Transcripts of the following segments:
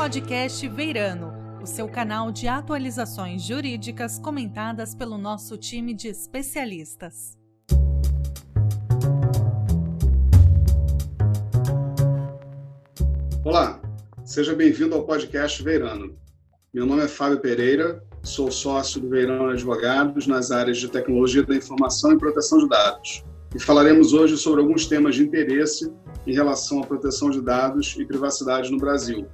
podcast Veirano, o seu canal de atualizações jurídicas comentadas pelo nosso time de especialistas. Olá, seja bem-vindo ao podcast Veirano. Meu nome é Fábio Pereira, sou sócio do Veirano Advogados nas áreas de tecnologia da informação e proteção de dados. E falaremos hoje sobre alguns temas de interesse em relação à proteção de dados e privacidade no Brasil,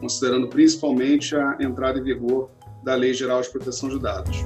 considerando principalmente a entrada em vigor da Lei Geral de Proteção de Dados.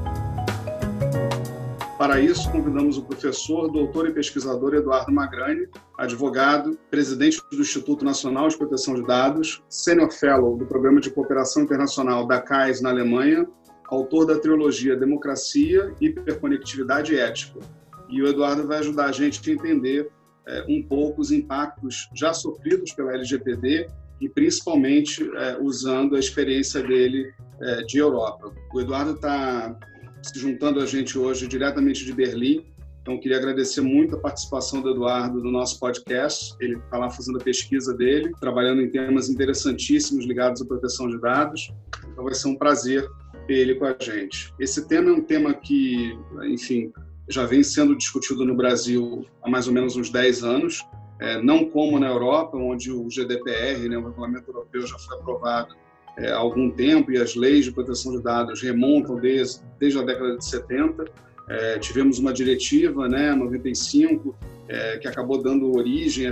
Para isso, convidamos o professor, doutor e pesquisador Eduardo Magrani, advogado, presidente do Instituto Nacional de Proteção de Dados, senior fellow do Programa de Cooperação Internacional da CAIS na Alemanha, autor da trilogia Democracia, Hiperconectividade e Ética. E o Eduardo vai ajudar a gente a entender é, um pouco os impactos já sofridos pela LGPD e principalmente é, usando a experiência dele é, de Europa. O Eduardo está se juntando a gente hoje diretamente de Berlim, então queria agradecer muito a participação do Eduardo no nosso podcast. Ele está lá fazendo a pesquisa dele, trabalhando em temas interessantíssimos ligados à proteção de dados. Então vai ser um prazer ter ele com a gente. Esse tema é um tema que, enfim, já vem sendo discutido no Brasil há mais ou menos uns 10 anos, é, não como na Europa, onde o GDPR, né, o Regulamento Europeu, já foi aprovado é, há algum tempo e as leis de proteção de dados remontam desde, desde a década de 70. É, tivemos uma diretiva, né, 95, é, que acabou dando origem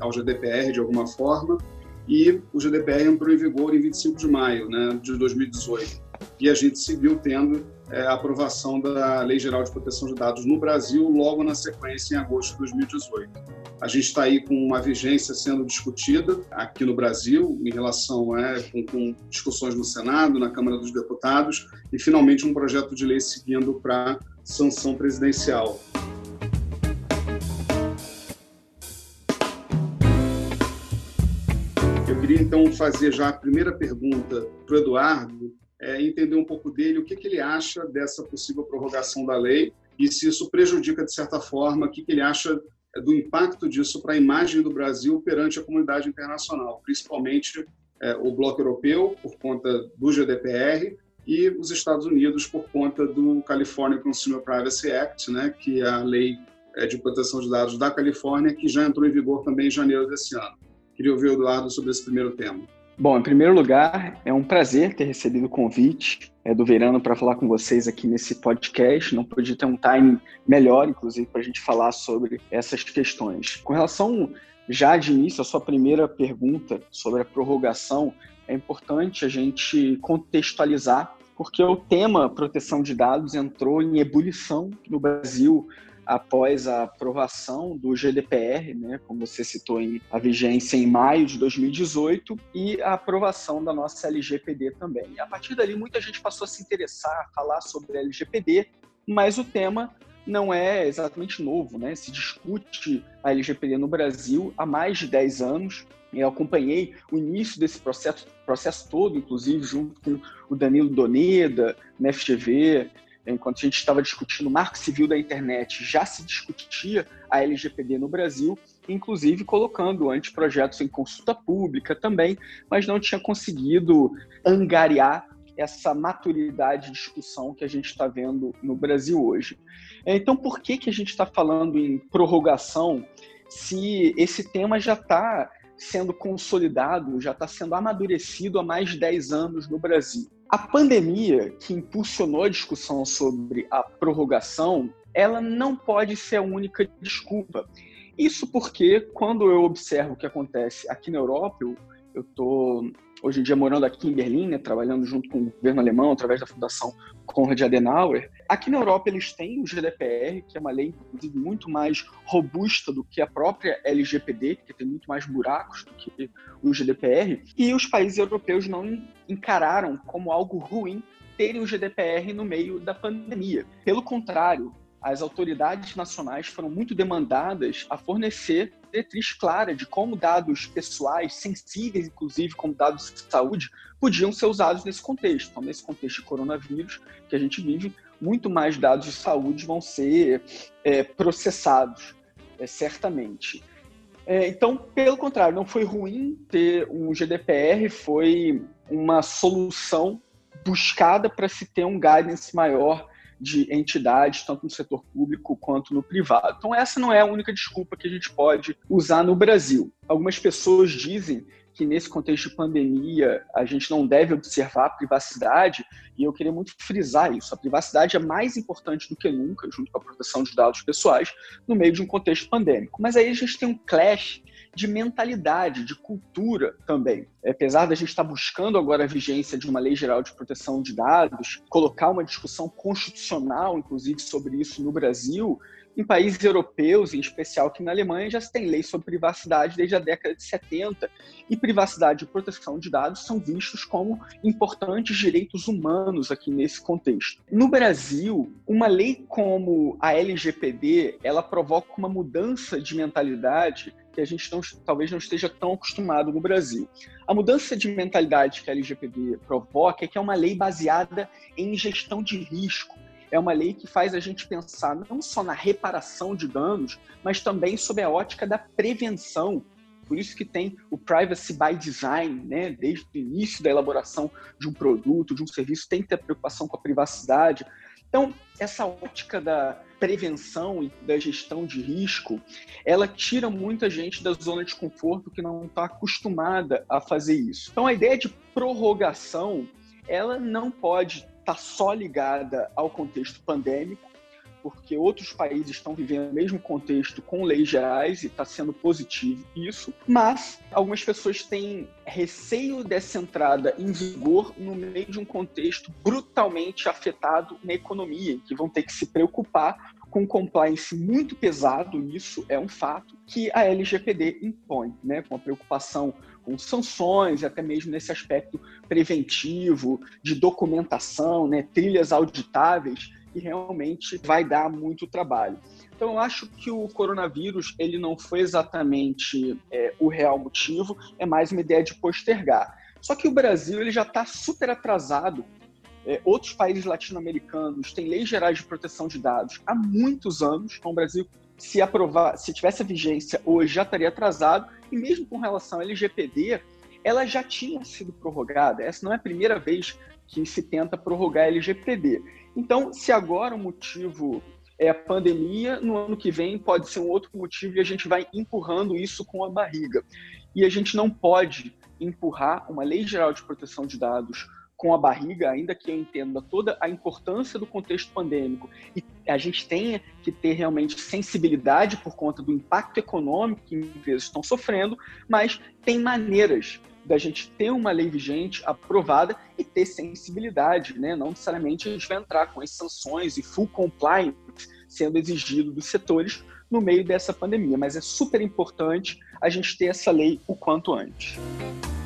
ao GDPR de alguma forma, e o GDPR entrou em vigor em 25 de maio né, de 2018. E a gente seguiu tendo é, a aprovação da Lei Geral de Proteção de Dados no Brasil logo na sequência em agosto de 2018. A gente está aí com uma vigência sendo discutida aqui no Brasil em relação é, com, com discussões no Senado, na Câmara dos Deputados e finalmente um projeto de lei seguindo para sanção presidencial. Eu queria então fazer já a primeira pergunta para o Eduardo, é, entender um pouco dele, o que, que ele acha dessa possível prorrogação da lei e se isso prejudica, de certa forma, o que, que ele acha é, do impacto disso para a imagem do Brasil perante a comunidade internacional, principalmente é, o bloco europeu, por conta do GDPR, e os Estados Unidos, por conta do California Consumer Privacy Act, né, que é a lei é, de proteção de dados da Califórnia, que já entrou em vigor também em janeiro desse ano. Queria ouvir o Eduardo sobre esse primeiro tema. Bom, em primeiro lugar, é um prazer ter recebido o convite é, do Verano para falar com vocês aqui nesse podcast. Não podia ter um time melhor, inclusive, para a gente falar sobre essas questões. Com relação, já de início, à sua primeira pergunta sobre a prorrogação, é importante a gente contextualizar, porque o tema proteção de dados entrou em ebulição no Brasil após a aprovação do GDPR, né, como você citou, em, a vigência em maio de 2018, e a aprovação da nossa LGPD também. E a partir dali, muita gente passou a se interessar, a falar sobre a LGPD, mas o tema não é exatamente novo, né? Se discute a LGPD no Brasil há mais de 10 anos. Eu acompanhei o início desse processo, processo todo, inclusive junto com o Danilo Doneda, na FGV, enquanto a gente estava discutindo o marco civil da internet, já se discutia a LGPD no Brasil, inclusive colocando anteprojetos em consulta pública também, mas não tinha conseguido angariar essa maturidade de discussão que a gente está vendo no Brasil hoje. Então, por que, que a gente está falando em prorrogação se esse tema já está sendo consolidado, já está sendo amadurecido há mais de 10 anos no Brasil? A pandemia que impulsionou a discussão sobre a prorrogação, ela não pode ser a única desculpa. Isso porque, quando eu observo o que acontece aqui na Europa, eu estou hoje em dia morando aqui em Berlim, né, trabalhando junto com o governo alemão através da Fundação Konrad Adenauer. Aqui na Europa eles têm o GDPR, que é uma lei muito mais robusta do que a própria LGPD, que tem muito mais buracos do que o GDPR, e os países europeus não encararam como algo ruim terem o GDPR no meio da pandemia. Pelo contrário, as autoridades nacionais foram muito demandadas a fornecer diretriz clara de como dados pessoais, sensíveis inclusive como dados de saúde, podiam ser usados nesse contexto. Então, nesse contexto de coronavírus que a gente vive, muito mais dados de saúde vão ser é, processados, é, certamente. É, então, pelo contrário, não foi ruim ter um GDPR, foi uma solução buscada para se ter um guidance maior de entidades, tanto no setor público quanto no privado. Então, essa não é a única desculpa que a gente pode usar no Brasil. Algumas pessoas dizem que nesse contexto de pandemia a gente não deve observar a privacidade, e eu queria muito frisar isso. A privacidade é mais importante do que nunca, junto com a proteção de dados pessoais, no meio de um contexto pandêmico. Mas aí a gente tem um clash de mentalidade, de cultura também. Apesar da gente estar buscando agora a vigência de uma lei geral de proteção de dados, colocar uma discussão constitucional, inclusive, sobre isso no Brasil, em países europeus, em especial aqui na Alemanha, já se tem lei sobre privacidade desde a década de 70, e privacidade e proteção de dados são vistos como importantes direitos humanos aqui nesse contexto. No Brasil, uma lei como a LGPD, ela provoca uma mudança de mentalidade que a gente não, talvez não esteja tão acostumado no Brasil. A mudança de mentalidade que a LGPD provoca é que é uma lei baseada em gestão de risco. É uma lei que faz a gente pensar não só na reparação de danos, mas também sob a ótica da prevenção. Por isso que tem o privacy by design, né? Desde o início da elaboração de um produto, de um serviço, tem que ter preocupação com a privacidade. Então, essa ótica da prevenção e da gestão de risco, ela tira muita gente da zona de conforto que não está acostumada a fazer isso. Então, a ideia de prorrogação, ela não pode estar tá só ligada ao contexto pandêmico, porque outros países estão vivendo o mesmo contexto com leis gerais e está sendo positivo isso, mas algumas pessoas têm receio dessa entrada em vigor no meio de um contexto brutalmente afetado na economia, que vão ter que se preocupar com compliance muito pesado, isso é um fato, que a LGPD impõe, né, com a preocupação com sanções, até mesmo nesse aspecto preventivo, de documentação, né, trilhas auditáveis, que realmente vai dar muito trabalho. Então, eu acho que o coronavírus ele não foi exatamente é, o real motivo, é mais uma ideia de postergar. Só que o Brasil ele já está super atrasado. É, outros países latino-americanos têm leis gerais de proteção de dados há muitos anos. Então, o Brasil, se aprovar, se tivesse a vigência hoje, já estaria atrasado. E mesmo com relação ao LGPD, ela já tinha sido prorrogada. Essa não é a primeira vez que se tenta prorrogar a LGPD. Então, se agora o motivo é a pandemia, no ano que vem pode ser um outro motivo e a gente vai empurrando isso com a barriga. E a gente não pode empurrar uma lei geral de proteção de dados com a barriga, ainda que eu entenda toda a importância do contexto pandêmico e a gente tenha que ter realmente sensibilidade por conta do impacto econômico que empresas estão sofrendo, mas tem maneiras da gente ter uma lei vigente aprovada e ter sensibilidade, né? Não necessariamente a gente vai entrar com as sanções e full compliance sendo exigido dos setores no meio dessa pandemia, mas é super importante a gente ter essa lei o quanto antes.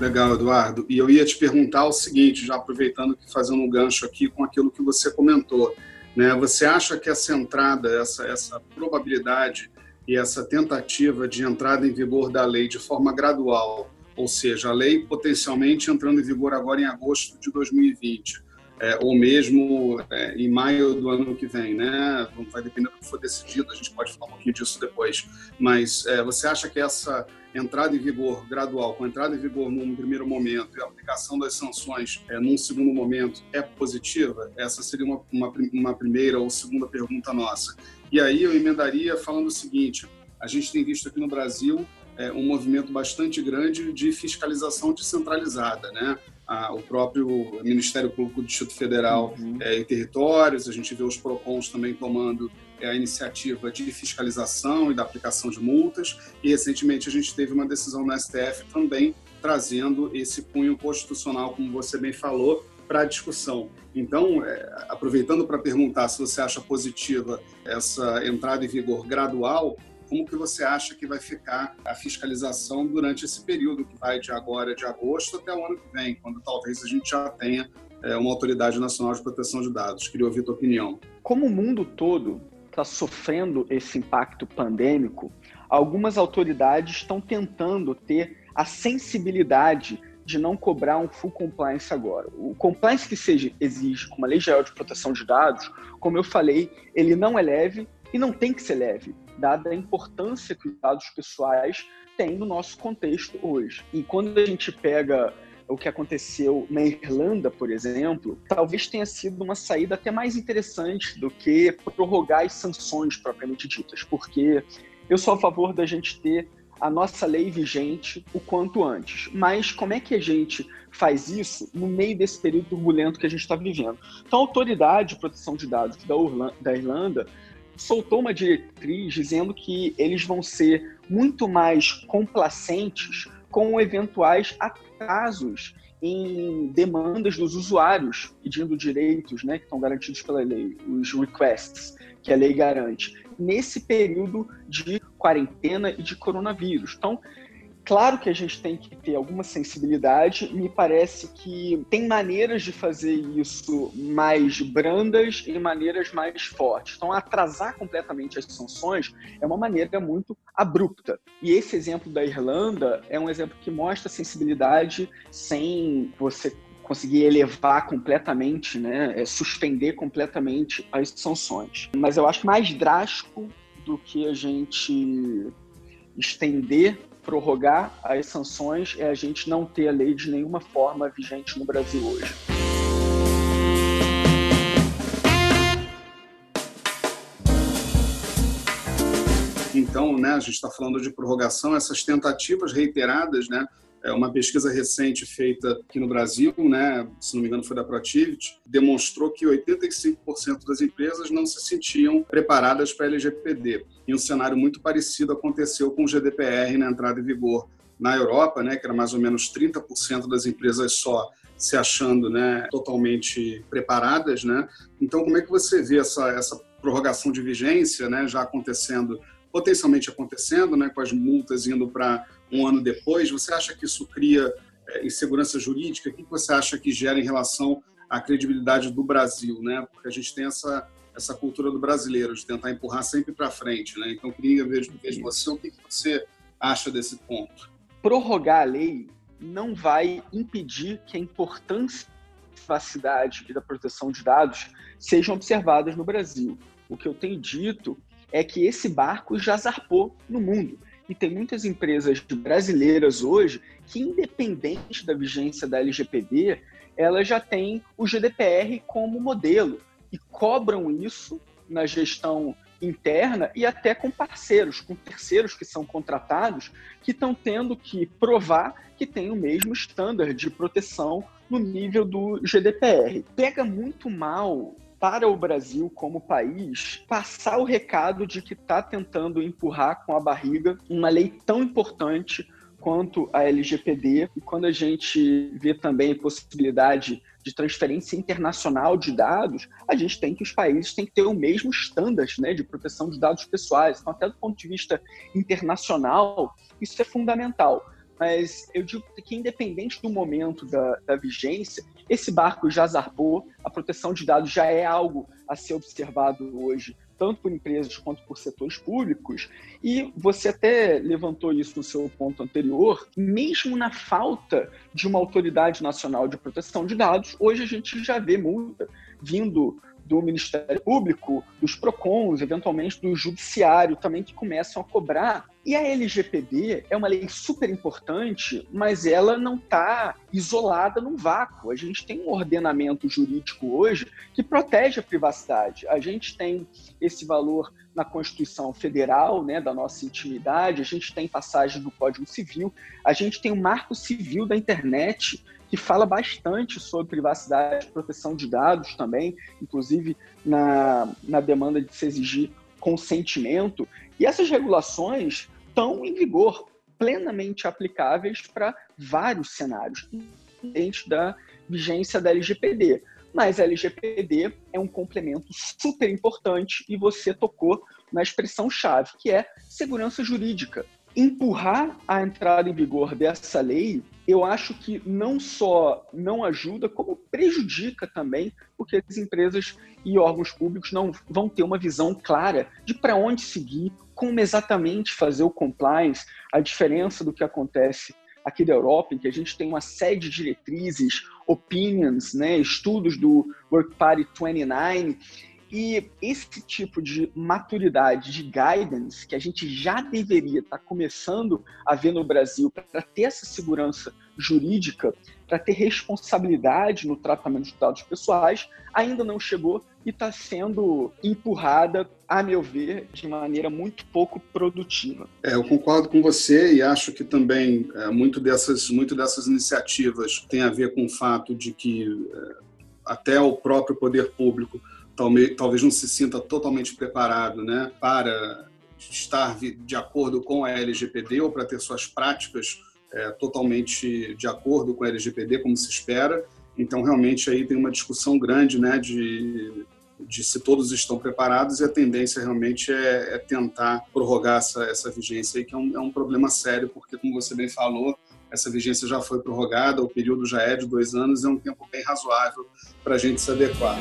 Legal, Eduardo. E eu ia te perguntar o seguinte, já aproveitando que fazendo um gancho aqui com aquilo que você comentou, né? Você acha que essa entrada, essa essa probabilidade e essa tentativa de entrada em vigor da lei de forma gradual ou seja, a lei potencialmente entrando em vigor agora em agosto de 2020, é, ou mesmo é, em maio do ano que vem, né? Vai depender do que for decidido, a gente pode falar um pouquinho disso depois. Mas é, você acha que essa entrada em vigor gradual, com entrada em vigor num primeiro momento e a aplicação das sanções é, num segundo momento é positiva? Essa seria uma, uma, uma primeira ou segunda pergunta nossa. E aí eu emendaria falando o seguinte: a gente tem visto aqui no Brasil é, um movimento bastante grande de fiscalização descentralizada, né? Ah, o próprio Ministério Público do Distrito Federal uhum. é, em territórios, a gente vê os PROCONs também tomando é, a iniciativa de fiscalização e da aplicação de multas, e recentemente a gente teve uma decisão no STF também trazendo esse cunho constitucional, como você bem falou, para a discussão. Então, é, aproveitando para perguntar se você acha positiva essa entrada em vigor gradual, como que você acha que vai ficar a fiscalização durante esse período que vai de agora, de agosto, até o ano que vem, quando talvez a gente já tenha é, uma autoridade nacional de proteção de dados. Queria ouvir tua opinião. Como o mundo todo está sofrendo esse impacto pandêmico, algumas autoridades estão tentando ter a sensibilidade de não cobrar um full compliance agora. O compliance que seja exige com uma lei geral de proteção de dados, como eu falei, ele não é leve e não tem que ser leve dada a importância que os dados pessoais têm no nosso contexto hoje. E quando a gente pega o que aconteceu na Irlanda, por exemplo, talvez tenha sido uma saída até mais interessante do que prorrogar as sanções propriamente ditas, porque eu sou a favor da gente ter a nossa lei vigente o quanto antes. Mas como é que a gente faz isso no meio desse período turbulento que a gente está vivendo? Então, a Autoridade de Proteção de Dados da, Irlanda soltou uma diretriz dizendo que eles vão ser muito mais complacentes com eventuais atrasos em demandas dos usuários pedindo direitos né, que estão garantidos pela lei, os requests que a lei garante, nesse período de quarentena e de coronavírus. Então, Claro que a gente tem que ter alguma sensibilidade, me parece que tem maneiras de fazer isso mais brandas e maneiras mais fortes. Então, atrasar completamente as sanções é uma maneira muito abrupta. E esse exemplo da Irlanda é um exemplo que mostra sensibilidade sem você conseguir elevar completamente, né, é, suspender completamente as sanções. Mas eu acho mais drástico do que a gente estender prorrogar as sanções é a gente não ter a lei de nenhuma forma vigente no Brasil hoje. Então, né, a gente está falando de prorrogação, essas tentativas reiteradas, né, é uma pesquisa recente feita aqui no Brasil, né, se não me engano foi da Protivity, demonstrou que 85% das empresas não se sentiam preparadas para LGPD. E um cenário muito parecido aconteceu com o GDPR na entrada em vigor na Europa, né, que era mais ou menos 30% das empresas só se achando né, totalmente preparadas. Né? Então, como é que você vê essa, essa prorrogação de vigência né, já acontecendo, potencialmente acontecendo, né, com as multas indo para um ano depois, você acha que isso cria é, insegurança jurídica? O que você acha que gera em relação à credibilidade do Brasil? Né? Porque a gente tem essa, essa cultura do brasileiro, de tentar empurrar sempre para frente. Né? Então, queria ver de você o que você acha desse ponto. Prorrogar a lei não vai impedir que a importância da privacidade e da proteção de dados sejam observadas no Brasil. O que eu tenho dito é que esse barco já zarpou no mundo. E tem muitas empresas brasileiras hoje que, independente da vigência da LGPD, elas já têm o GDPR como modelo e cobram isso na gestão interna e até com parceiros, com terceiros que são contratados, que estão tendo que provar que tem o mesmo estándar de proteção no nível do GDPR. Pega muito mal para o Brasil como país passar o recado de que está tentando empurrar com a barriga uma lei tão importante quanto a LGPD e quando a gente vê também a possibilidade de transferência internacional de dados, a gente tem que os países têm que ter o mesmo standard né, de proteção de dados pessoais. Então, até do ponto de vista internacional, isso é fundamental mas eu digo que independente do momento da, da, vigência, esse barco já zarpou, a proteção de dados já é algo a ser observado hoje, tanto por empresas quanto por setores públicos, e você até levantou isso no seu ponto anterior, mesmo na falta de uma autoridade nacional de proteção de dados, hoje a gente já vê multa vindo do Ministério Público, dos PROCONs, eventualmente do Judiciário também, que começam a cobrar. E a LGPD é uma lei super importante, mas ela não está isolada num vácuo. A gente tem um ordenamento jurídico hoje que protege a privacidade. A gente tem esse valor na Constituição Federal, né, da nossa intimidade, a gente tem passagem do Código Civil, a gente tem o Marco Civil da Internet, que fala bastante sobre privacidade proteção de dados também, inclusive na, na demanda de se exigir consentimento. E essas regulações estão em vigor, plenamente aplicáveis para vários cenários, independente da vigência da LGPD. Mas a LGPD é um complemento super importante e você tocou na expressão-chave, que é segurança jurídica empurrar a entrada em vigor dessa lei, eu acho que não só não ajuda, como prejudica também, porque as empresas e órgãos públicos não vão ter uma visão clara de para onde seguir, como exatamente fazer o compliance, a diferença do que acontece aqui da Europa, em que a gente tem uma série de diretrizes, opinions, né, estudos do Work Party 29, e esse tipo de maturidade, de guidance, que a gente já deveria estar tá começando a ver no Brasil para ter essa segurança jurídica para ter responsabilidade no tratamento de dados pessoais ainda não chegou e está sendo empurrada, a meu ver, de maneira muito pouco produtiva. É, eu concordo com você e acho que também é, muito, dessas, muito dessas iniciativas tem a ver com o fato de que é, até o próprio poder público talvez, talvez não se sinta totalmente preparado né, para estar de acordo com a LGPD ou para ter suas práticas é, totalmente de acordo com a LGPD, como se espera. Então, realmente, aí tem uma discussão grande né, de, de se todos estão preparados e a tendência realmente é, é tentar prorrogar essa, essa vigência, aí, que é um, é um problema sério, porque, como você bem falou, essa vigência já foi prorrogada, o período já é de dois anos, é um tempo bem razoável para a gente se adequar.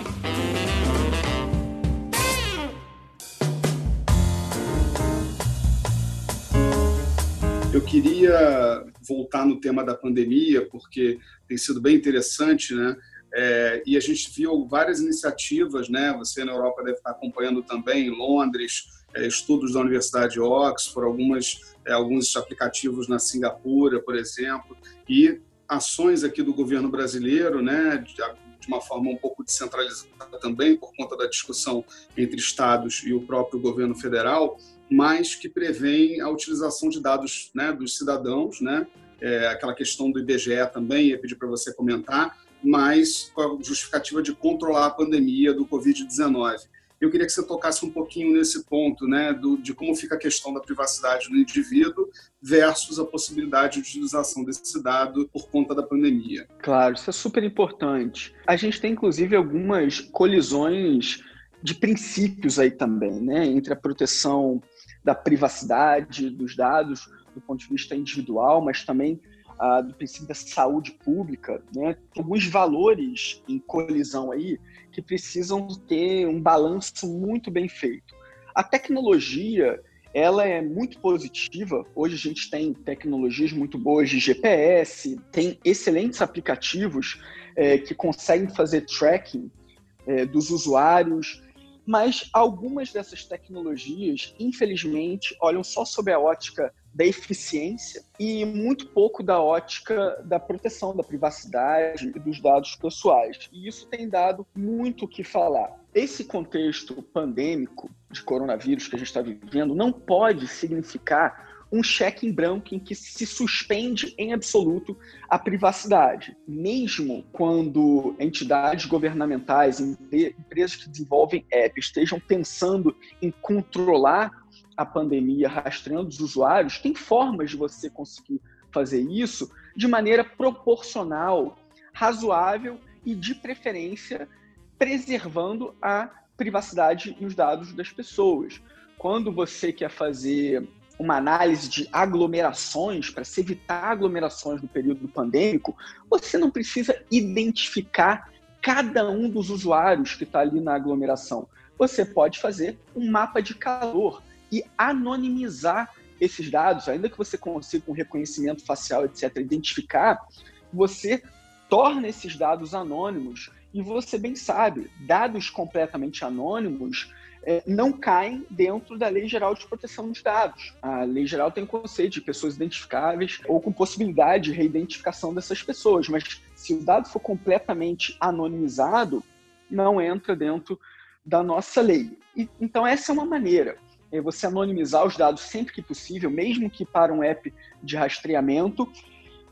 Eu queria voltar no tema da pandemia, porque tem sido bem interessante, né? É, e a gente viu várias iniciativas, né? Você na Europa deve estar acompanhando também, em Londres, é, estudos da Universidade de Oxford, algumas, é, alguns aplicativos na Singapura, por exemplo, e ações aqui do governo brasileiro, né? De, de uma forma um pouco descentralizada também, por conta da discussão entre estados e o próprio governo federal, mas que prevêem a utilização de dados né, dos cidadãos, né, é, aquela questão do IBGE também, ia pedir para você comentar, mas com a justificativa de controlar a pandemia do Covid-19. Eu queria que você tocasse um pouquinho nesse ponto, né, do, de como fica a questão da privacidade do indivíduo versus a possibilidade de utilização desse dado por conta da pandemia. Claro, isso é super importante. A gente tem, inclusive, algumas colisões de princípios aí também, né, entre a proteção da privacidade dos dados do ponto de vista individual, mas também ah, do princípio da saúde pública, né? Alguns valores em colisão aí que precisam ter um balanço muito bem feito. A tecnologia ela é muito positiva. Hoje a gente tem tecnologias muito boas de GPS, tem excelentes aplicativos é, que conseguem fazer tracking é, dos usuários mas algumas dessas tecnologias, infelizmente, olham só sob a ótica da eficiência e muito pouco da ótica da proteção da privacidade e dos dados pessoais. E isso tem dado muito o que falar. Esse contexto pandêmico de coronavírus que a gente está vivendo não pode significar um cheque em branco em que se suspende em absoluto a privacidade. Mesmo quando entidades governamentais, empresas que desenvolvem apps estejam pensando em controlar a pandemia rastreando os usuários, tem formas de você conseguir fazer isso de maneira proporcional, razoável e, de preferência, preservando a privacidade e os dados das pessoas. Quando você quer fazer uma análise de aglomerações, para se evitar aglomerações no período pandêmico, você não precisa identificar cada um dos usuários que está ali na aglomeração. Você pode fazer um mapa de calor e anonimizar esses dados, ainda que você consiga com reconhecimento facial, etc., identificar, você torna esses dados anônimos e você bem sabe, dados completamente anônimos é, não caem dentro da Lei Geral de Proteção de Dados. A Lei Geral tem o conceito de pessoas identificáveis ou com possibilidade de reidentificação dessas pessoas, mas se o dado for completamente anonimizado, não entra dentro da nossa lei. E, então, essa é uma maneira. É você anonimizar os dados sempre que possível, mesmo que para um app de rastreamento,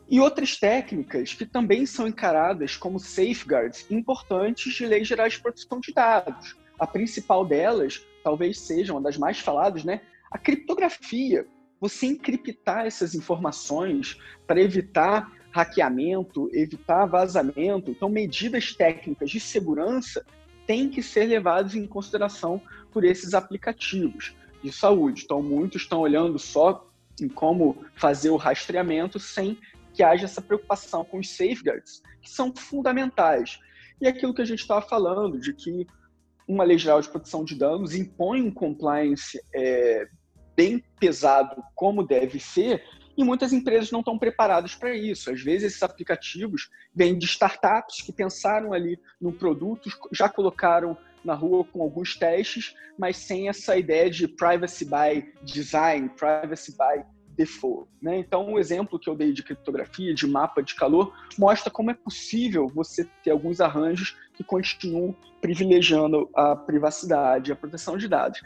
e outras técnicas que também são encaradas como safeguards importantes de leis gerais de proteção de dados. A principal delas, talvez seja uma das mais faladas, né? A criptografia. Você encriptar essas informações para evitar hackeamento, evitar vazamento. Então, medidas técnicas de segurança têm que ser levadas em consideração por esses aplicativos de saúde. Então, muitos estão olhando só em como fazer o rastreamento sem que haja essa preocupação com os safeguards, que são fundamentais. E aquilo que a gente estava falando, de que uma lei geral de proteção de danos impõe um compliance é, bem pesado, como deve ser, e muitas empresas não estão preparadas para isso. Às vezes, esses aplicativos vêm de startups que pensaram ali no produto, já colocaram na rua com alguns testes, mas sem essa ideia de privacy by design, privacy by default. Né? Então, o exemplo que eu dei de criptografia, de mapa de calor, mostra como é possível você ter alguns arranjos que continuam privilegiando a privacidade, a proteção de dados.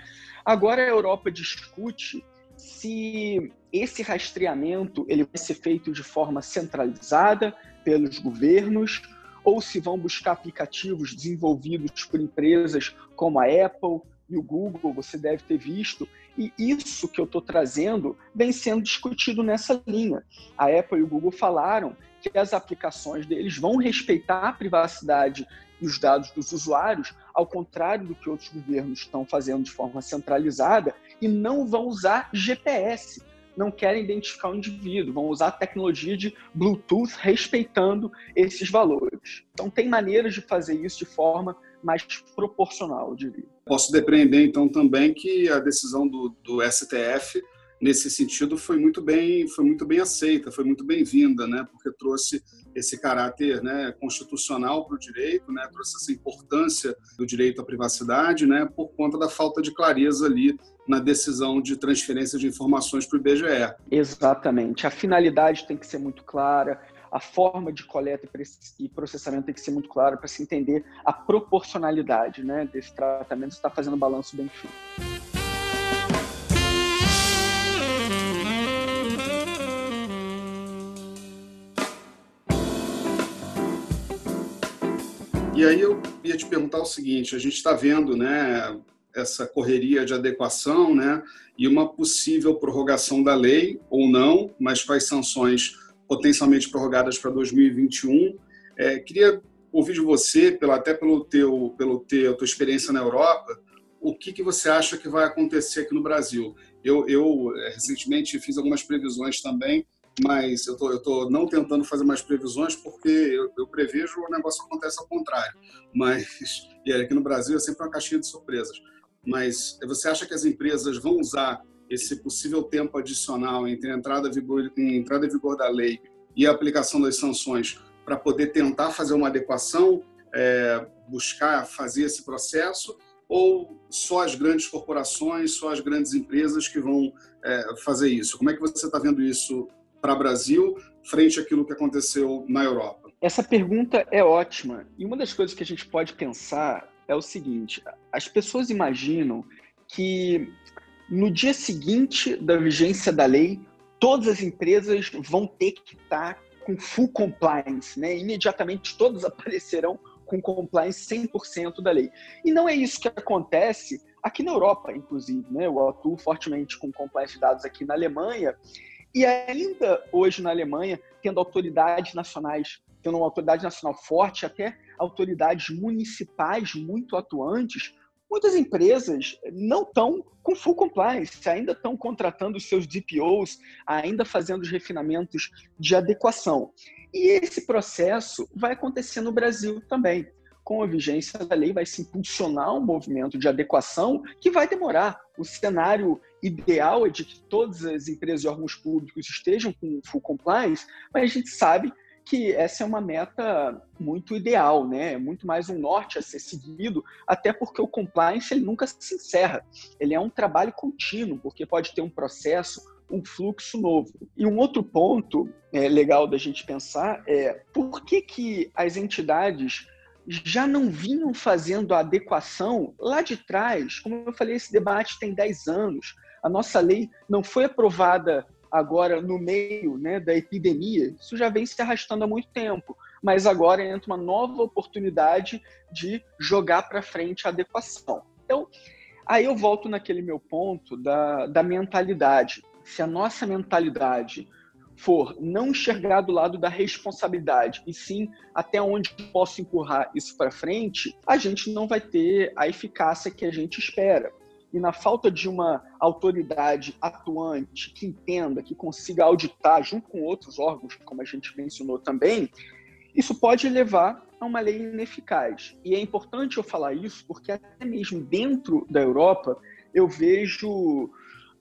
Agora a Europa discute se esse rastreamento ele vai ser feito de forma centralizada pelos governos ou se vão buscar aplicativos desenvolvidos por empresas como a Apple e o Google, você deve ter visto, e isso que eu estou trazendo vem sendo discutido nessa linha. A Apple e o Google falaram que as aplicações deles vão respeitar a privacidade e os dados dos usuários, ao contrário do que outros governos estão fazendo de forma centralizada, e não vão usar GPS, não querem identificar o indivíduo, vão usar a tecnologia de Bluetooth respeitando esses valores. Então, tem maneiras de fazer isso de forma mais proporcional, eu diria. Posso depreender, então, também que a decisão do, do STF nesse sentido foi muito bem foi muito bem aceita foi muito bem-vinda né? Porque trouxe esse caráter né, constitucional para o direito né? Trouxe essa importância do direito à privacidade né? Por conta da falta de clareza ali na decisão de transferência de informações para o IBGE exatamente. A finalidade tem que ser muito clara a forma de coleta e processamento tem que ser muito clara para se entender a proporcionalidade né, desse tratamento, está fazendo um balanço bem fino. E aí eu ia te perguntar o seguinte: a gente está vendo, né, essa correria de adequação, né, e uma possível prorrogação da lei ou não, mas as sanções potencialmente prorrogadas para 2021. É, queria ouvir de você, pela, até pelo teu, pelo teu, tua experiência na Europa, o que, que você acha que vai acontecer aqui no Brasil? Eu, eu é, recentemente fiz algumas previsões também mas eu tô, eu tô não tentando fazer mais previsões porque eu, eu prevejo o negócio acontece ao contrário. Mas e aqui no Brasil é sempre uma caixinha de surpresas. Mas você acha que as empresas vão usar esse possível tempo adicional entre a entrada em vigor, entrada em vigor da lei e a aplicação das sanções para poder tentar fazer uma adequação, é, buscar fazer esse processo? Ou só as grandes corporações, só as grandes empresas que vão é, fazer isso? Como é que você está vendo isso para o Brasil frente àquilo que aconteceu na Europa? Essa pergunta é ótima. E uma das coisas que a gente pode pensar é o seguinte: as pessoas imaginam que no dia seguinte da vigência da lei, todas as empresas vão ter que estar com full compliance, né? Imediatamente todas aparecerão com compliance 100% da lei. E não é isso que acontece aqui na Europa, inclusive, né? Eu atuo fortemente com compliance de dados aqui na Alemanha e ainda hoje na Alemanha, tendo autoridades nacionais, tendo uma autoridade nacional forte, até autoridades municipais muito atuantes, muitas empresas não estão com full compliance, ainda estão contratando os seus DPOs, ainda fazendo os refinamentos de adequação. E esse processo vai acontecer no Brasil também com a vigência da lei, vai se impulsionar um movimento de adequação que vai demorar. O cenário ideal é de que todas as empresas e órgãos públicos estejam com full compliance, mas a gente sabe que essa é uma meta muito ideal, né? É muito mais um norte a ser seguido, até porque o compliance ele nunca se encerra. Ele é um trabalho contínuo, porque pode ter um processo, um fluxo novo. E um outro ponto é, legal da gente pensar é por que, que as entidades já não vinham fazendo a adequação lá de trás. Como eu falei, esse debate tem 10 anos. A nossa lei não foi aprovada agora no meio né, da epidemia. Isso já vem se arrastando há muito tempo. Mas agora entra uma nova oportunidade de jogar para frente a adequação. Então, aí eu volto naquele meu ponto da, da mentalidade. Se a nossa mentalidade for não enxergar do lado da responsabilidade e sim até onde posso empurrar isso para frente, a gente não vai ter a eficácia que a gente espera. E na falta de uma autoridade atuante que entenda, que consiga auditar junto com outros órgãos, como a gente mencionou também, isso pode levar a uma lei ineficaz. E é importante eu falar isso porque até mesmo dentro da Europa eu vejo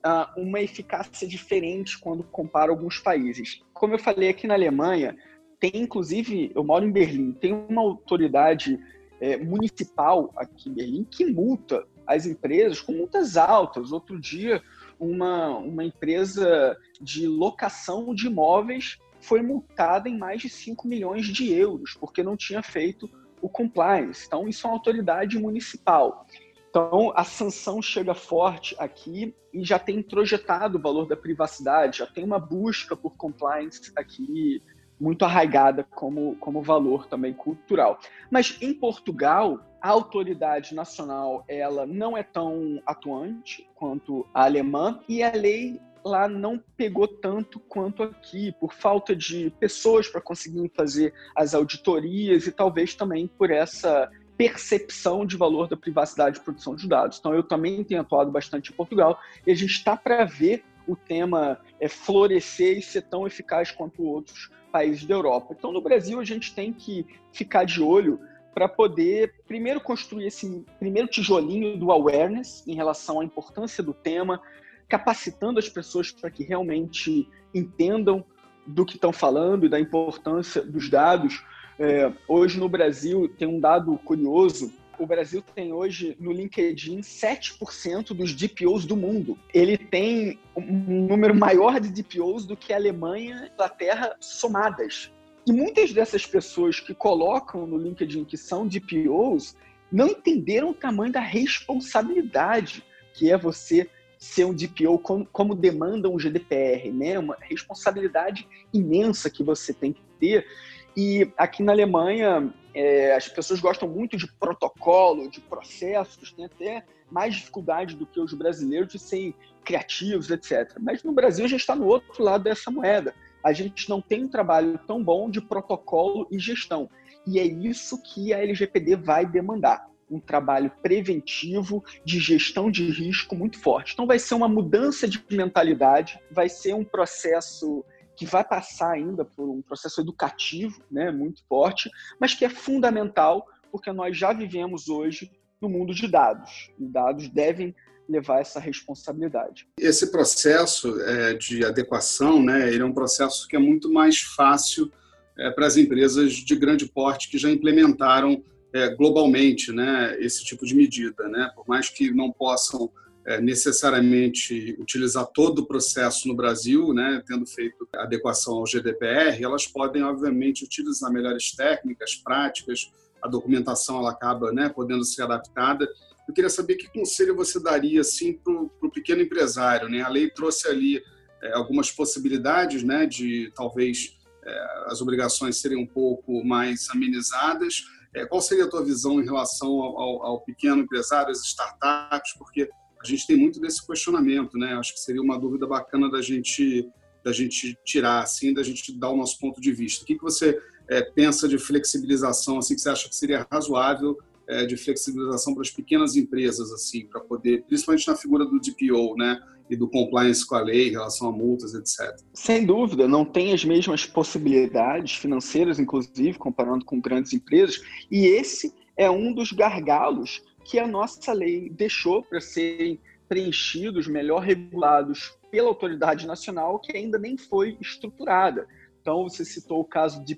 uh, uma eficácia diferente quando compara alguns países. Como eu falei aqui na Alemanha, tem inclusive, eu moro em Berlim, tem uma autoridade é, municipal aqui em Berlim que multa as empresas com multas altas. Outro dia, uma, uma empresa de locação de imóveis foi multada em mais de 5 milhões de euros, porque não tinha feito o compliance. Então, isso é uma autoridade municipal. Então, a sanção chega forte aqui e já tem introjetado o valor da privacidade, já tem uma busca por compliance aqui muito arraigada como, como valor também cultural. Mas em Portugal, a autoridade nacional ela não é tão atuante quanto a alemã e a lei lá não pegou tanto quanto aqui, por falta de pessoas para conseguir fazer as auditorias e talvez também por essa percepção de valor da privacidade e produção de dados. Então, eu também tenho atuado bastante em Portugal e a gente está para ver o tema é, florescer e ser tão eficaz quanto outros países da Europa. Então, no Brasil, a gente tem que ficar de olho para poder, primeiro, construir esse primeiro tijolinho do awareness em relação à importância do tema, capacitando as pessoas para que realmente entendam do que estão falando e da importância dos dados. É, hoje no Brasil tem um dado curioso. O Brasil tem hoje no LinkedIn 7% dos DPOs do mundo. Ele tem um número maior de DPOs do que a Alemanha e a Inglaterra somadas. E muitas dessas pessoas que colocam no LinkedIn que são DPOs não entenderam o tamanho da responsabilidade que é você ser um DPO como, como demanda um GDPR, né? Uma responsabilidade imensa que você tem que ter. E aqui na Alemanha, é, as pessoas gostam muito de protocolo, de processos, tem até mais dificuldade do que os brasileiros de serem criativos, etc. Mas no Brasil a gente está no outro lado dessa moeda. A gente não tem um trabalho tão bom de protocolo e gestão. E é isso que a LGPD vai demandar um trabalho preventivo de gestão de risco muito forte. Então, vai ser uma mudança de mentalidade, vai ser um processo que vai passar ainda por um processo educativo né, muito forte, mas que é fundamental porque nós já vivemos hoje no mundo de dados. E dados devem levar essa responsabilidade. Esse processo é, de adequação, né, ele é um processo que é muito mais fácil é, para as empresas de grande porte que já implementaram é, globalmente né, esse tipo de medida. Né? Por mais que não possam é, necessariamente utilizar todo o processo no Brasil, né, tendo feito adequação ao GDPR, elas podem, obviamente, utilizar melhores técnicas, práticas, a documentação ela acaba né, podendo ser adaptada. Eu queria saber que conselho você daria assim, para o pequeno empresário. Né? A lei trouxe ali é, algumas possibilidades né, de talvez é, as obrigações serem um pouco mais amenizadas, é, qual seria a tua visão em relação ao, ao, pequeno empresário, às startups? Porque a gente tem muito desse questionamento, né? Acho que seria uma dúvida bacana da gente da gente tirar, assim, da gente dar o nosso ponto de vista. O que, que você é, pensa de flexibilização, assim, que você acha que seria razoável é, de flexibilização para as pequenas empresas, assim, para poder, principalmente na figura do DPO, né? e do compliance com a lei em relação a multas, etc. Sem dúvida, não tem as mesmas possibilidades financeiras, inclusive, comparando com grandes empresas, e esse é um dos gargalos que a nossa lei deixou para serem preenchidos, melhor regulados pela autoridade nacional, que ainda nem foi estruturada. Então, você citou o caso de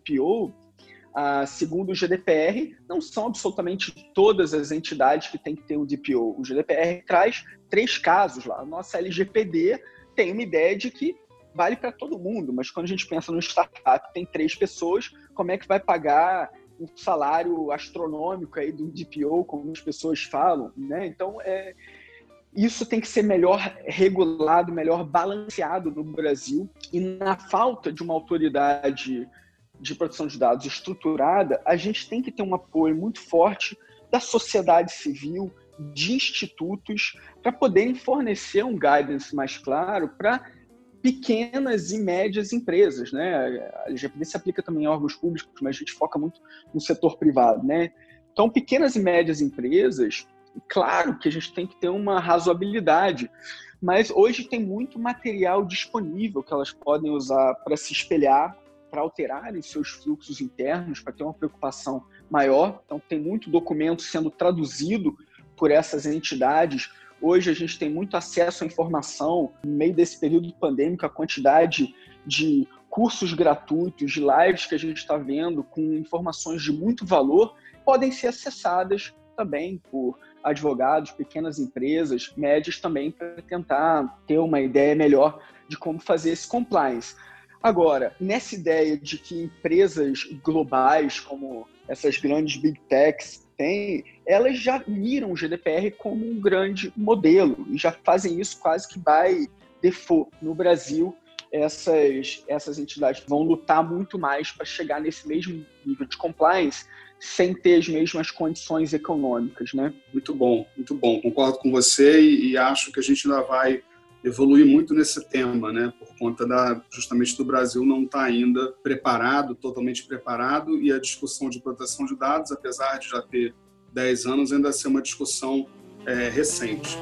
ah, segundo o GDPR, não são absolutamente todas as entidades que têm que ter um DPO. O GDPR traz três casos lá. A nossa LGPD tem uma ideia de que vale para todo mundo, mas quando a gente pensa no startup, tem três pessoas, como é que vai pagar um salário astronômico aí do DPO, como as pessoas falam, né? Então, é, isso tem que ser melhor regulado, melhor balanceado no Brasil. E na falta de uma autoridade de proteção de dados estruturada, a gente tem que ter um apoio muito forte da sociedade civil, de institutos, para poderem fornecer um guidance mais claro para pequenas e médias empresas, né? A LGPD se aplica também em órgãos públicos, mas a gente foca muito no setor privado, né? Então, pequenas e médias empresas, claro que a gente tem que ter uma razoabilidade, mas hoje tem muito material disponível que elas podem usar para se espelhar para alterarem seus fluxos internos, para ter uma preocupação maior. Então, tem muito documento sendo traduzido por essas entidades. Hoje, a gente tem muito acesso à informação. No meio desse período pandêmico, a quantidade de cursos gratuitos, de lives que a gente está vendo, com informações de muito valor, podem ser acessadas também por advogados, pequenas empresas, médias também, para tentar ter uma ideia melhor de como fazer esse compliance. Agora, nessa ideia de que empresas globais, como essas grandes big techs têm, elas já miram o GDPR como um grande modelo e já fazem isso quase que by default. No Brasil, essas, essas entidades vão lutar muito mais para chegar nesse mesmo nível de compliance sem ter as mesmas condições econômicas, né? Muito bom, muito bom. Concordo com você e, e acho que a gente ainda vai evoluir muito nesse tema, né? Por conta da justamente do Brasil não estar tá ainda preparado, totalmente preparado, e a discussão de proteção de dados, apesar de já ter 10 anos, ainda ser uma discussão é, recente.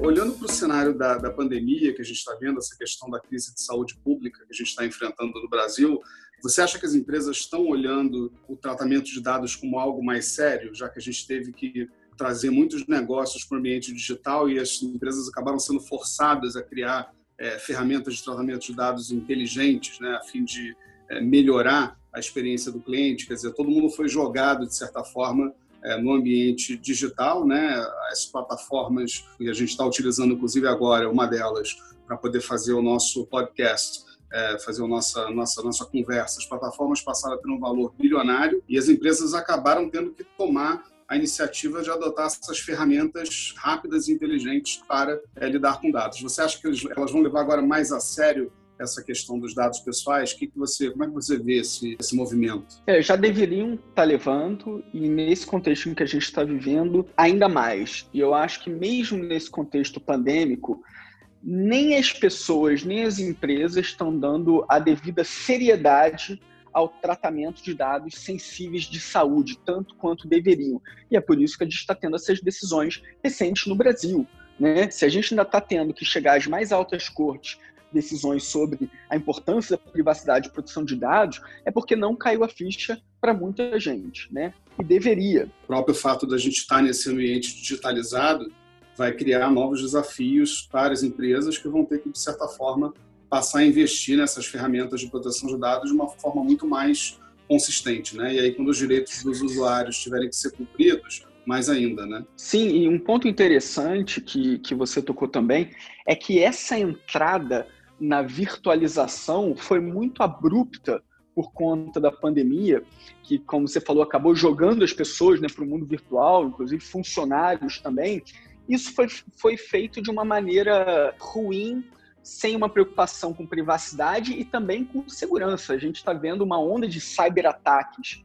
olhando para o cenário da, da pandemia que a gente está vendo, essa questão da crise de saúde pública que a gente está enfrentando no Brasil, você acha que as empresas estão olhando o tratamento de dados como algo mais sério, já que a gente teve que trazer muitos negócios para o ambiente digital e as empresas acabaram sendo forçadas a criar é, ferramentas de tratamento de dados inteligentes, né, a fim de é, melhorar a experiência do cliente? Quer dizer, todo mundo foi jogado, de certa forma, é, no ambiente digital, né? As plataformas que a gente está utilizando, inclusive agora, uma delas, para poder fazer o nosso podcast, é, fazer a nossa, nossa, nossa conversa. As plataformas passaram a ter um valor bilionário e as empresas acabaram tendo que tomar a iniciativa de adotar essas ferramentas rápidas e inteligentes para é, lidar com dados. Você acha que elas vão levar agora mais a sério essa questão dos dados pessoais? Que que você, como é que você vê esse, esse movimento? É, já deveriam estar tá levando, e nesse contexto em que a gente está vivendo, ainda mais. E eu acho que mesmo nesse contexto pandêmico, nem as pessoas, nem as empresas estão dando a devida seriedade ao tratamento de dados sensíveis de saúde, tanto quanto deveriam. E é por isso que a gente está tendo essas decisões recentes no Brasil. Né? Se a gente ainda está tendo que chegar às mais altas cortes decisões sobre a importância da privacidade e proteção de dados, é porque não caiu a ficha para muita gente, né? E deveria. O próprio fato da gente estar nesse ambiente digitalizado vai criar novos desafios para as empresas que vão ter que, de certa forma, passar a investir nessas ferramentas de proteção de dados de uma forma muito mais consistente, né? E aí, quando os direitos dos usuários tiverem que ser cumpridos, mais ainda, né? Sim, e um ponto interessante que, que você tocou também é que essa entrada na virtualização foi muito abrupta por conta da pandemia, que, como você falou, acabou jogando as pessoas né, para o mundo virtual, inclusive funcionários também. Isso foi, foi feito de uma maneira ruim, sem uma preocupação com privacidade e também com segurança. A gente está vendo uma onda de cyberataques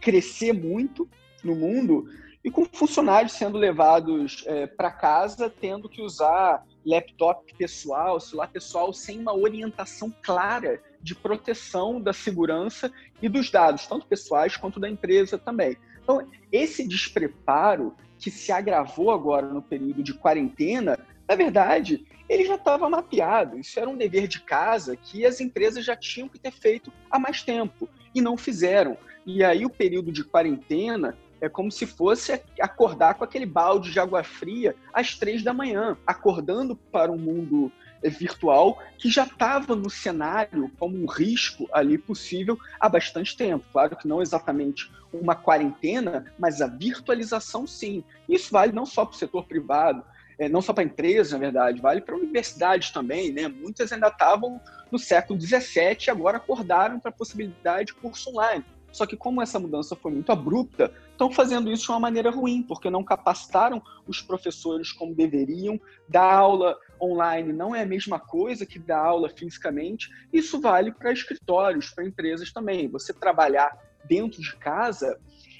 crescer muito no mundo e com funcionários sendo levados é, para casa, tendo que usar laptop pessoal, celular pessoal, sem uma orientação clara de proteção da segurança e dos dados, tanto pessoais quanto da empresa também. Então, esse despreparo que se agravou agora no período de quarentena, na verdade, ele já estava mapeado. Isso era um dever de casa que as empresas já tinham que ter feito há mais tempo e não fizeram. E aí o período de quarentena é como se fosse acordar com aquele balde de água fria às três da manhã, acordando para um mundo virtual que já estava no cenário como um risco ali possível há bastante tempo. Claro que não exatamente uma quarentena, mas a virtualização sim. Isso vale não só para o setor privado, é, não só para empresas, na verdade, vale para universidades também, né? Muitas ainda estavam no século XVII e agora acordaram para a possibilidade de curso online. Só que como essa mudança foi muito abrupta, estão fazendo isso de uma maneira ruim, porque não capacitaram os professores como deveriam. Dar aula online não é a mesma coisa que dar aula fisicamente. Isso vale para escritórios, para empresas também. Você trabalhar dentro de casa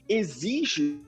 exige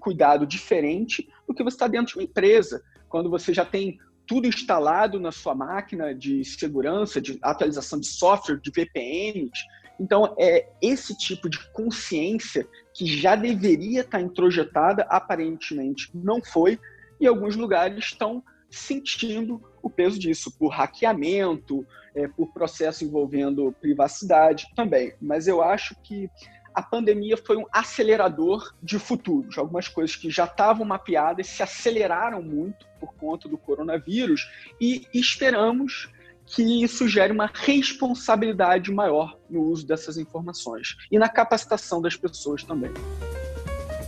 cuidado diferente do que você está dentro de uma empresa. Quando você já tem tudo instalado na sua máquina de segurança, de atualização de software, de VPNs, então, é esse tipo de consciência que já deveria estar introjetada, aparentemente não foi, e alguns lugares estão sentindo o peso disso, por hackeamento, é, por processo envolvendo privacidade também. Mas eu acho que a pandemia foi um acelerador de futuros. Algumas coisas que já estavam mapeadas se aceleraram muito por conta do coronavírus e esperamos que isso gere uma responsabilidade maior no uso dessas informações e na capacitação das pessoas também.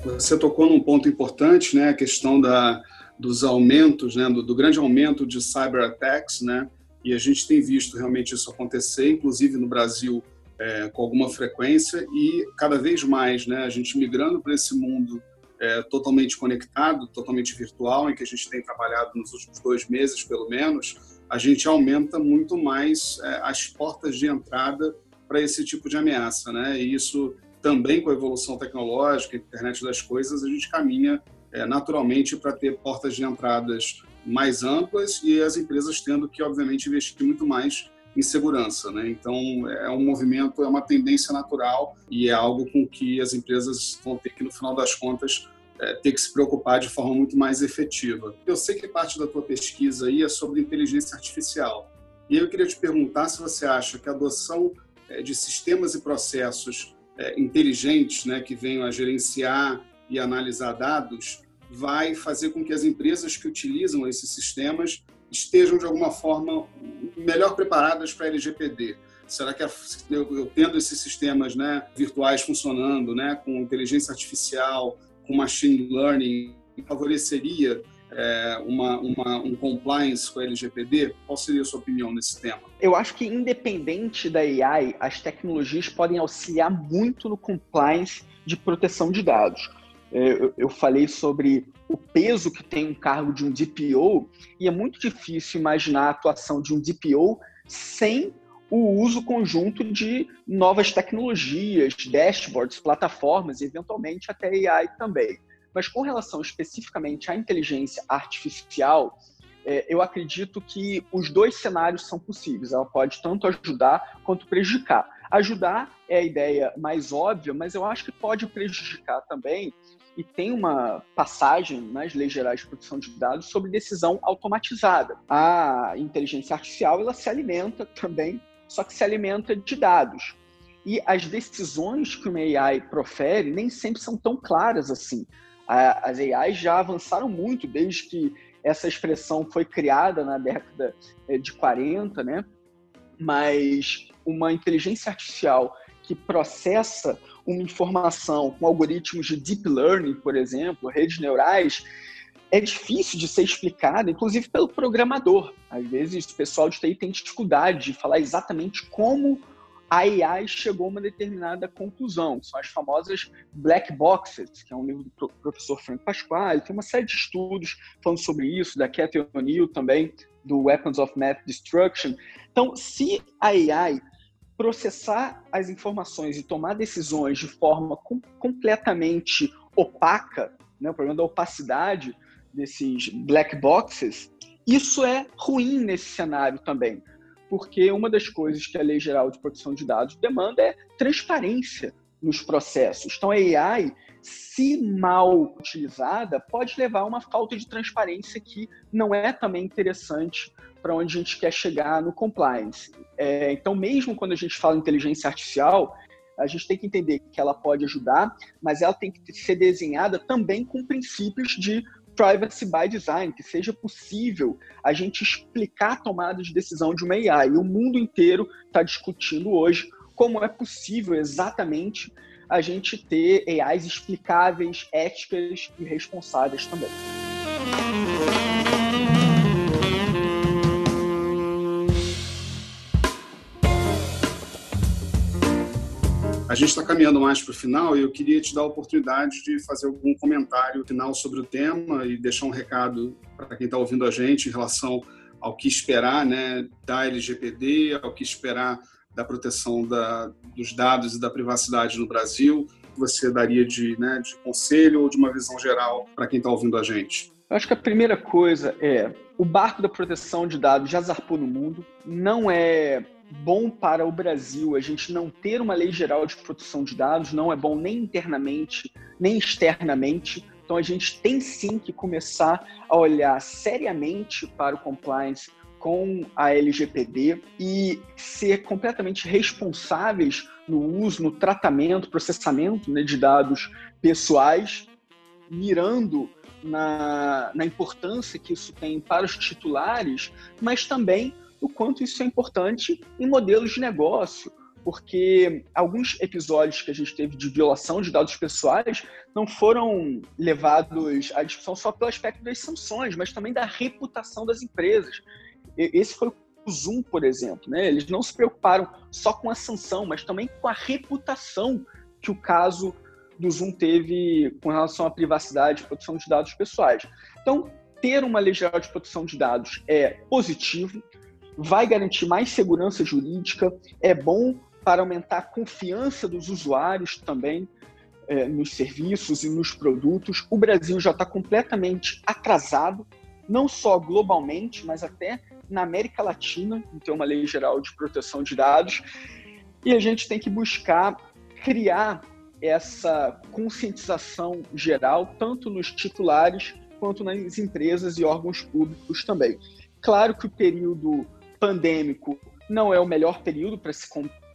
Você tocou num ponto importante, né, a questão da, dos aumentos, né, do, do grande aumento de cyber attacks, né, e a gente tem visto realmente isso acontecer, inclusive no Brasil é, com alguma frequência e cada vez mais, né, a gente migrando para esse mundo é, totalmente conectado, totalmente virtual, em que a gente tem trabalhado nos últimos dois meses, pelo menos, a gente aumenta muito mais é, as portas de entrada para esse tipo de ameaça, né? E isso também com a evolução tecnológica, internet das coisas, a gente caminha é, naturalmente para ter portas de entradas mais amplas e as empresas tendo que, obviamente, investir muito mais em segurança. Né? Então, é um movimento, é uma tendência natural e é algo com que as empresas vão ter que, no final das contas, é, ter que se preocupar de forma muito mais efetiva. Eu sei que parte da tua pesquisa aí é sobre inteligência artificial. E eu queria te perguntar se você acha que a adoção é, de sistemas e processos é, inteligentes, né, que venham a gerenciar e analisar dados, vai fazer com que as empresas que utilizam esses sistemas estejam de alguma forma melhor preparadas para LGPD? Será que eu, tendo esses sistemas né, virtuais funcionando, né, com inteligência artificial, com machine learning, favoreceria é, uma, uma, um compliance com a LGPD? Qual seria a sua opinião nesse tema? Eu acho que, independente da AI, as tecnologias podem auxiliar muito no compliance de proteção de dados. É, eu falei sobre o peso que tem um cargo de um DPO e é muito difícil imaginar a atuação de um DPO sem o uso conjunto de novas tecnologias, dashboards, plataformas e eventualmente até AI também. Mas com relação especificamente à inteligência artificial, é, eu acredito que os dois cenários são possíveis. Ela pode tanto ajudar quanto prejudicar. Ajudar é a ideia mais óbvia, mas eu acho que pode prejudicar também. E tem uma passagem nas leis gerais de proteção de dados sobre decisão automatizada. A inteligência artificial ela se alimenta também, só que se alimenta de dados. E as decisões que uma AI profere nem sempre são tão claras assim. As AIs já avançaram muito desde que essa expressão foi criada na década eh, de 40, né? Mas uma inteligência artificial que processa uma informação com algoritmos de deep learning, por exemplo, redes neurais, é difícil de ser explicada, inclusive pelo programador. Às vezes o pessoal de TI tem dificuldade de falar exatamente como a AI chegou a uma determinada conclusão. São as famosas black boxes, que é um livro do professor Frank Pasquale. Tem uma série de estudos falando sobre isso, da Cathy O'Neill também, do Weapons of Math Destruction. Então, se a AI processar as informações e tomar decisões de forma com, completamente opaca, né, o problema da opacidade desses black boxes, isso é ruim nesse cenário também, porque uma das coisas que a Lei Geral de Proteção de Dados demanda é transparência nos processos. Então, a AI, se mal utilizada, pode levar a uma falta de transparência que não é também interessante para onde a gente quer chegar no compliance. É, então, mesmo quando a gente fala inteligência artificial, a gente tem que entender que ela pode ajudar, mas ela tem que ser desenhada também com princípios de privacy by design, que seja possível a gente explicar a tomada de decisão de uma AI. E o mundo inteiro está discutindo hoje como é possível exatamente a gente ter AIs explicáveis, éticas e responsáveis também. Gente está caminhando mais para o final e eu queria te dar a oportunidade de fazer algum comentário final sobre o tema e deixar um recado para quem está ouvindo a gente em relação ao que esperar né, da LGPD, ao que esperar da proteção da, dos dados e da privacidade no Brasil. Você daria de, né, de conselho ou de uma visão geral para quem está ouvindo a gente? Eu acho que a primeira coisa é o barco da proteção de dados já zarpou no mundo, não é bom para o Brasil a gente não ter uma lei geral de proteção de dados, não é bom nem internamente, nem externamente. Então a gente tem sim que começar a olhar seriamente para o compliance com a LGPD e ser completamente responsáveis no uso, no tratamento, processamento né, de dados pessoais, mirando na, na importância que isso tem para os titulares, mas também o quanto isso é importante em modelos de negócio, porque alguns episódios que a gente teve de violação de dados pessoais não foram levados à discussão só pelo aspecto das sanções, mas também da reputação das empresas. Esse foi o Zoom, por exemplo. Né? Eles não se preocuparam só com a sanção, mas também com a reputação que o caso do Zoom teve com relação à privacidade e proteção de dados pessoais. Então, ter uma lei geral de proteção de dados é positivo, vai garantir mais segurança jurídica, é bom para aumentar a confiança dos usuários também é, nos serviços e nos produtos. O Brasil já está completamente atrasado, não só globalmente, mas até na América Latina, em ter uma lei geral de proteção de dados. E a gente tem que buscar criar essa conscientização geral, tanto nos titulares quanto nas empresas e órgãos públicos também. Claro que o período pandêmico não é o melhor período para se,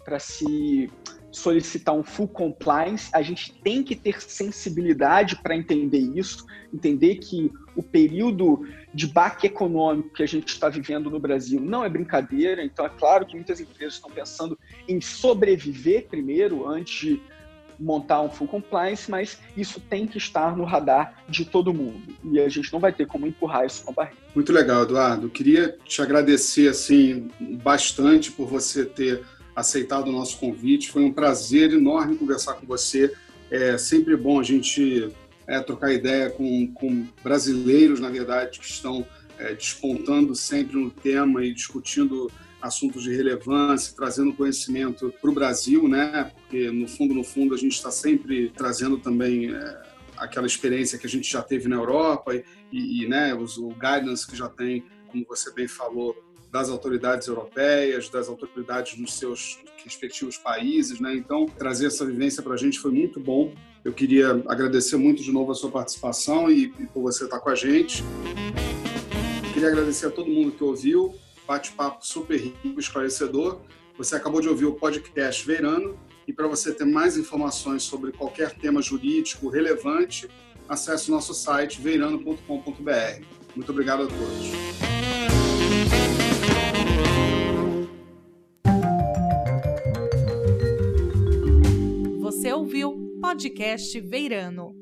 para se solicitar um full compliance, a gente tem que ter sensibilidade para entender isso, entender que o período de baque econômico que a gente está vivendo no Brasil não é brincadeira, então é claro que muitas empresas estão pensando em sobreviver primeiro antes de montar um full compliance, mas isso tem que estar no radar de todo mundo. E a gente não vai ter como empurrar isso com a barriga. Muito legal, Eduardo. Queria te agradecer assim bastante por você ter aceitado o nosso convite. Foi um prazer enorme conversar com você. É sempre bom a gente é, trocar ideia com, com brasileiros, na verdade, que estão é, despontando sempre no tema e discutindo assuntos de relevância, trazendo conhecimento para o Brasil, né? Porque no fundo, no fundo, a gente está sempre trazendo também é, aquela experiência que a gente já teve na Europa e, e né, os, o guidance que já tem, como você bem falou, das autoridades europeias, das autoridades nos seus respectivos países, né? Então, trazer essa vivência para a gente foi muito bom. Eu queria agradecer muito de novo a sua participação e, e por você estar com a gente. Queria agradecer a todo mundo que ouviu bate-papo super rico, esclarecedor. Você acabou de ouvir o podcast Veirano e para você ter mais informações sobre qualquer tema jurídico relevante, acesse o nosso site veirano.com.br. Muito obrigado a todos. Você ouviu Podcast Veirano.